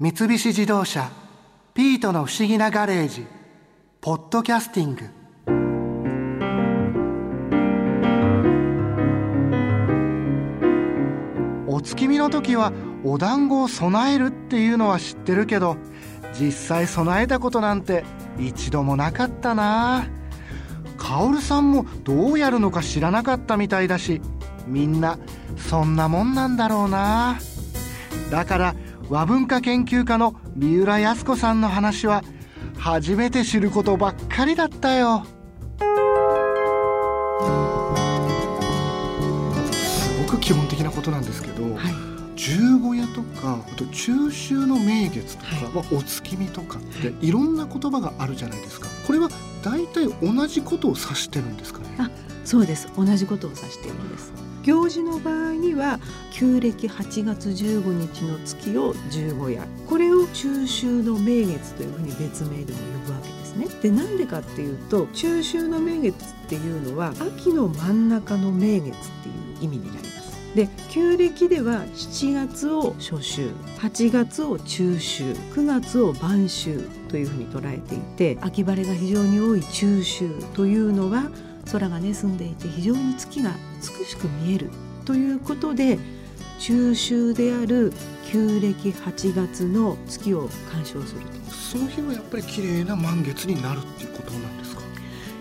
三菱自動車「ピートの不思議なガレージ」「ポッドキャスティング」お月見の時はお団子を備えるっていうのは知ってるけど実際備えたことなんて一度もなかったな。カオルさんもどうやるのか知らなかったみたいだしみんなそんなもんなんだろうな。だから和文化研究家の三浦靖子さんの話は初めて知ることばっかりだったよ。すごく基本的なことなんですけど、はい、十五夜とかあと中秋の名月とか、はい、まあ、お月見とかっていろんな言葉があるじゃないですか。これは大体同じことを指してるんですかね？あそうです。同じことを指しているんです行事の場合には旧暦8月15日の月を十五夜これを中秋の名月というふうに別名でも呼ぶわけですね。でなんでかっていうと中秋の名月っていうのは秋の真ん中の名月っていう意味になります。で旧暦では7月を初秋8月を中秋9月を晩秋というふうに捉えていて秋晴れが非常に多い中秋というのは空がね澄んでいて非常に月が美しく見えるということで中秋である旧暦8月の月を鑑賞すると。その日はやっぱり綺麗な満月になるっていうことなんですか？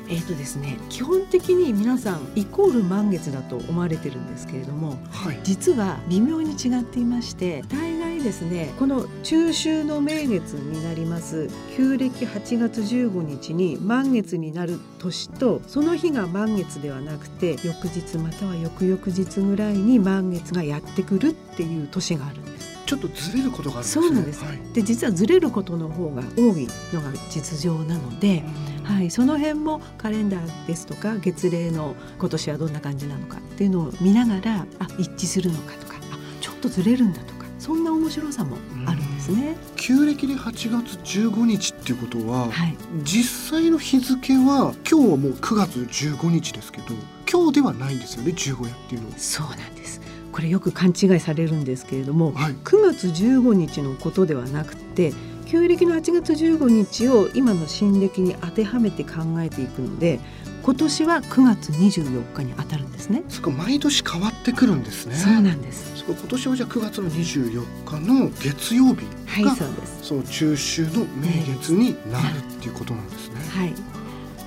えーとですね、基本的に皆さんイコール満月だと思われてるんですけれども、はい、実は微妙に違っていまして大概ですねこの中秋の名月になります旧暦8月15日に満月になる年とその日が満月ではなくて翌日または翌々日ぐらいに満月がやってくるっていう年があるんです。ちょっとずれることがあるんですね。そうなんです。はい、で実はずれることの方が多いのが実情なので、はい、その辺もカレンダーですとか月齢の今年はどんな感じなのかっていうのを見ながらあ一致するのかとかあちょっとずれるんだとかそんな面白さもあるんですね。旧暦で8月15日っていうことは、はい、実際の日付は今日はもう9月15日ですけど今日ではないんですよね十五夜っていうのは。そうなんですこれよく勘違いされるんですけれども、はい、9月15日のことではなくて旧暦の8月15日を今の新暦に当てはめて考えていくので今年は9月24日に当たるんですね。そこ毎年変わってくるんですね。そうなんです。今年はじゃあ9月の24日の月曜日が、はい、そうです。そう中秋の名月になるっていうことなんですね。はい。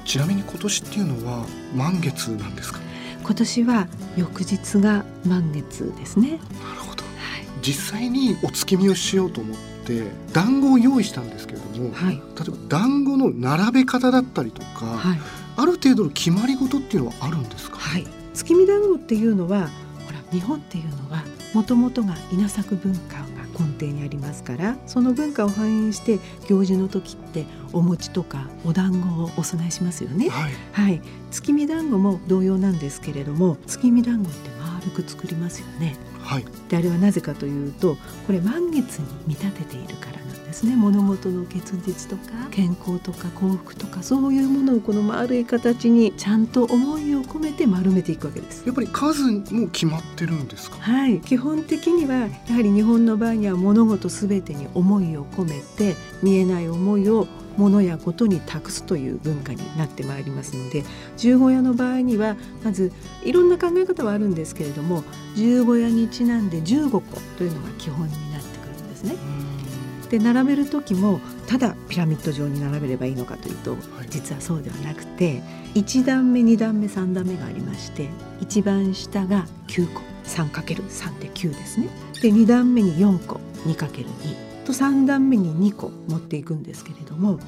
ちなみに今年っていうのは満月なんですか？今年は翌日が満月ですね。なるほど。はい、実際にお月見をしようと思って団子を用意したんですけれども、はい、例えば団子の並べ方だったりとか、はい、ある程度の決まり事っていうのはあるんですか、はい、月見団子っていうのはほら日本っていうのはもともとが稲作文化が根底にありますからその文化を反映して行事の時ってお餅とかお団子をお供えしますよね、はい、はい、月見団子も同様なんですけれども月見団子って丸く作りますよね。はい、であれはなぜかというとこれ満月に見立てているからなんですね。物事の結実とか健康とか幸福とかそういうものをこの丸い形にちゃんと思いを込めて丸めていくわけです。やっぱり数も決まってるんですか？はい。基本的にはやはり日本の場合には物事すべてに思いを込めて見えない思いを物やことに託すという文化になってまいりますので十五夜の場合にはまずいろんな考え方はあるんですけれども十五夜にちなんで15個というのが基本になってくるんですね。で並べる時もただピラミッド状に並べればいいのかというと、実はそうではなくて1段目2段目3段目がありまして一番下が9個 3×3 で9ですね。で2段目に4個 2×2 と3段目に2個持っていくんですけれども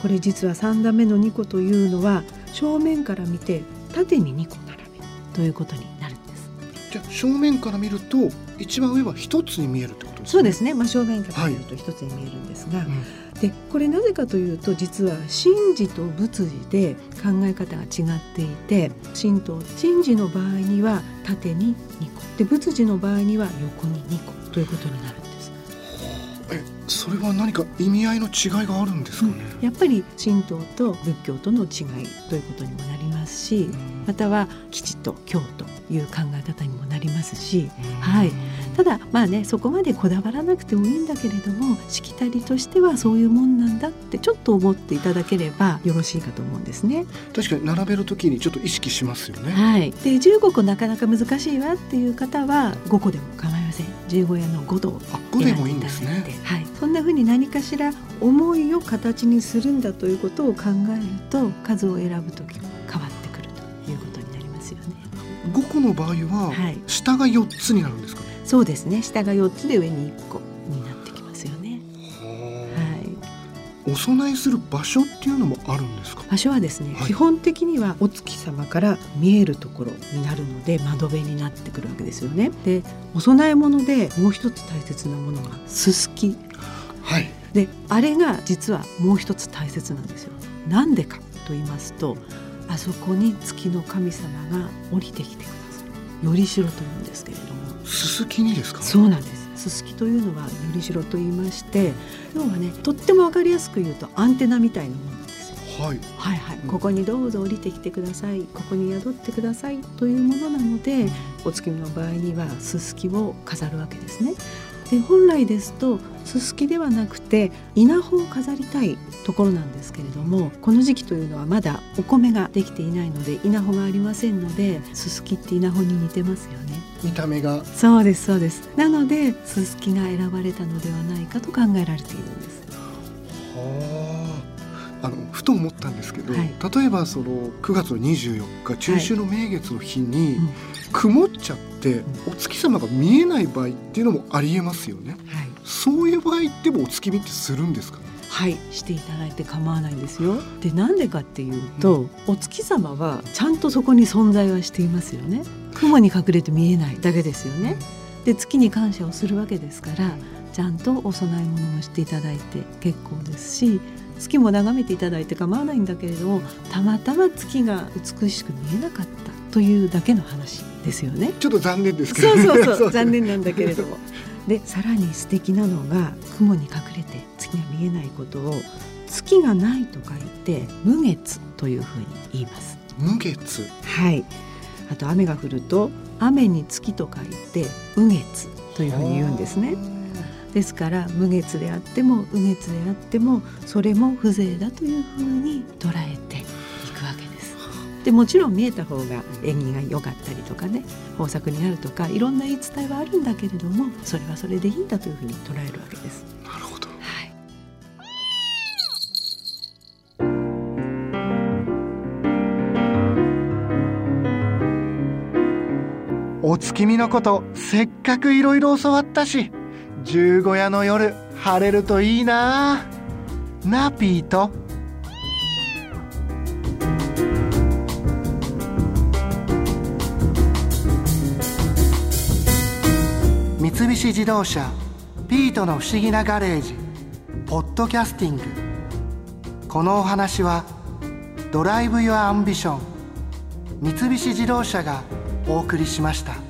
これ実は3段目の2個というのは正面から見て縦に2個並べるということになるんです。じゃあ正面から見ると一番上は一つに見えるってことですね？そうですね、まあ、正面から見ると一つに見えるんですが、はい。うん、でこれなぜかというと実は神事と仏事で考え方が違っていて神道神事の場合には縦に2個。で仏事の場合には横に2個ということになるえそれは何か意味合いの違いがあるんですかね、うん、やっぱり神道と仏教との違いということにもなりますしまたは基地と京という考え方にもなりますし、はい、ただまあねそこまでこだわらなくてもいいんだけれどもしきたりとしてはそういうもんなんだってちょっと思っていただければよろしいかと思うんですね。確かに並べる時にちょっと意識しますよね。はい、で15個なかなか難しいわっていう方は5個でも構いません。十五夜の5度を選んでいただいて、はい、そんなふうに何かしら思いを形にするんだということを考えると数を選ぶ時も変わってくるということになりますよね。5個の場合は、下が4つになるんですか、そうですね。下が4つで上に1個お供えする場所っていうのもあるんですか？場所はですね、はい、基本的にはお月様から見えるところになるので窓辺になってくるわけですよね。でお供え物でもう一つ大切なものがすすきはい。であれが実はもう一つ大切なんですよ。なんでかと言いますとあそこに月の神様が降りてきてくださる。よりしろというんですけれども。すすきにですか？そうなんですすすきというのはよりしろと言いまして要はねとってもわかりやすく言うとアンテナみたいなものはい、はいはい、ここにどうぞ降りてきてください。ここに宿ってください。というものなのでお月見の場合にはすすきを飾るわけですね。で本来ですとすすきではなくて稲穂を飾りたいところなんですけれどもこの時期というのはまだお米ができていないので稲穂がありませんのですすきって稲穂に似てますよね。見た目が。そうですそうです。なのですすきが選ばれたのではないかと考えられているんです。はああのふと思ったんですけど、はい、例えばその9月の24日中秋の名月の日に、はいうん。曇っちゃってお月様が見えない場合っていうのもありえますよね、はい、そういう場合ってもお月見ってするんですか？はい。していただいて構わないんですよ。でなんでかっていうと、うん、お月様はちゃんとそこに存在はしていますよね。雲に隠れて見えないだけですよね、で月に感謝をするわけですからちゃんとお供え物をしていただいて結構ですし月も眺めていただいて構わないんだけれどもたまたま月が美しく見えなかったというだけの話ですよね。ちょっと残念ですけど、そうそうそう残念なんだけれども。でさらに素敵なのが雲に隠れて月が見えないことを月がないと書いて無月というふうに言います。無月？はいあと雨が降ると雨に月と書いて雨月というふうに言うんですね。ですから無月であっても雨月であってもそれも風情だというふうに捉えてでもちろん見えた方が縁起が良かったりとかね豊作になるとかいろんな言い伝えはあるんだけれどもそれはそれでいいんだというふうに捉えるわけです。なるほど、はい。お月見のことせっかくいろいろ教わったし十五夜の夜晴れるといいな。なピート。三菱自動車ピートの不思議なガレージポッドキャスティング。このお話は Drive your Ambition 三菱自動車がお送りしました。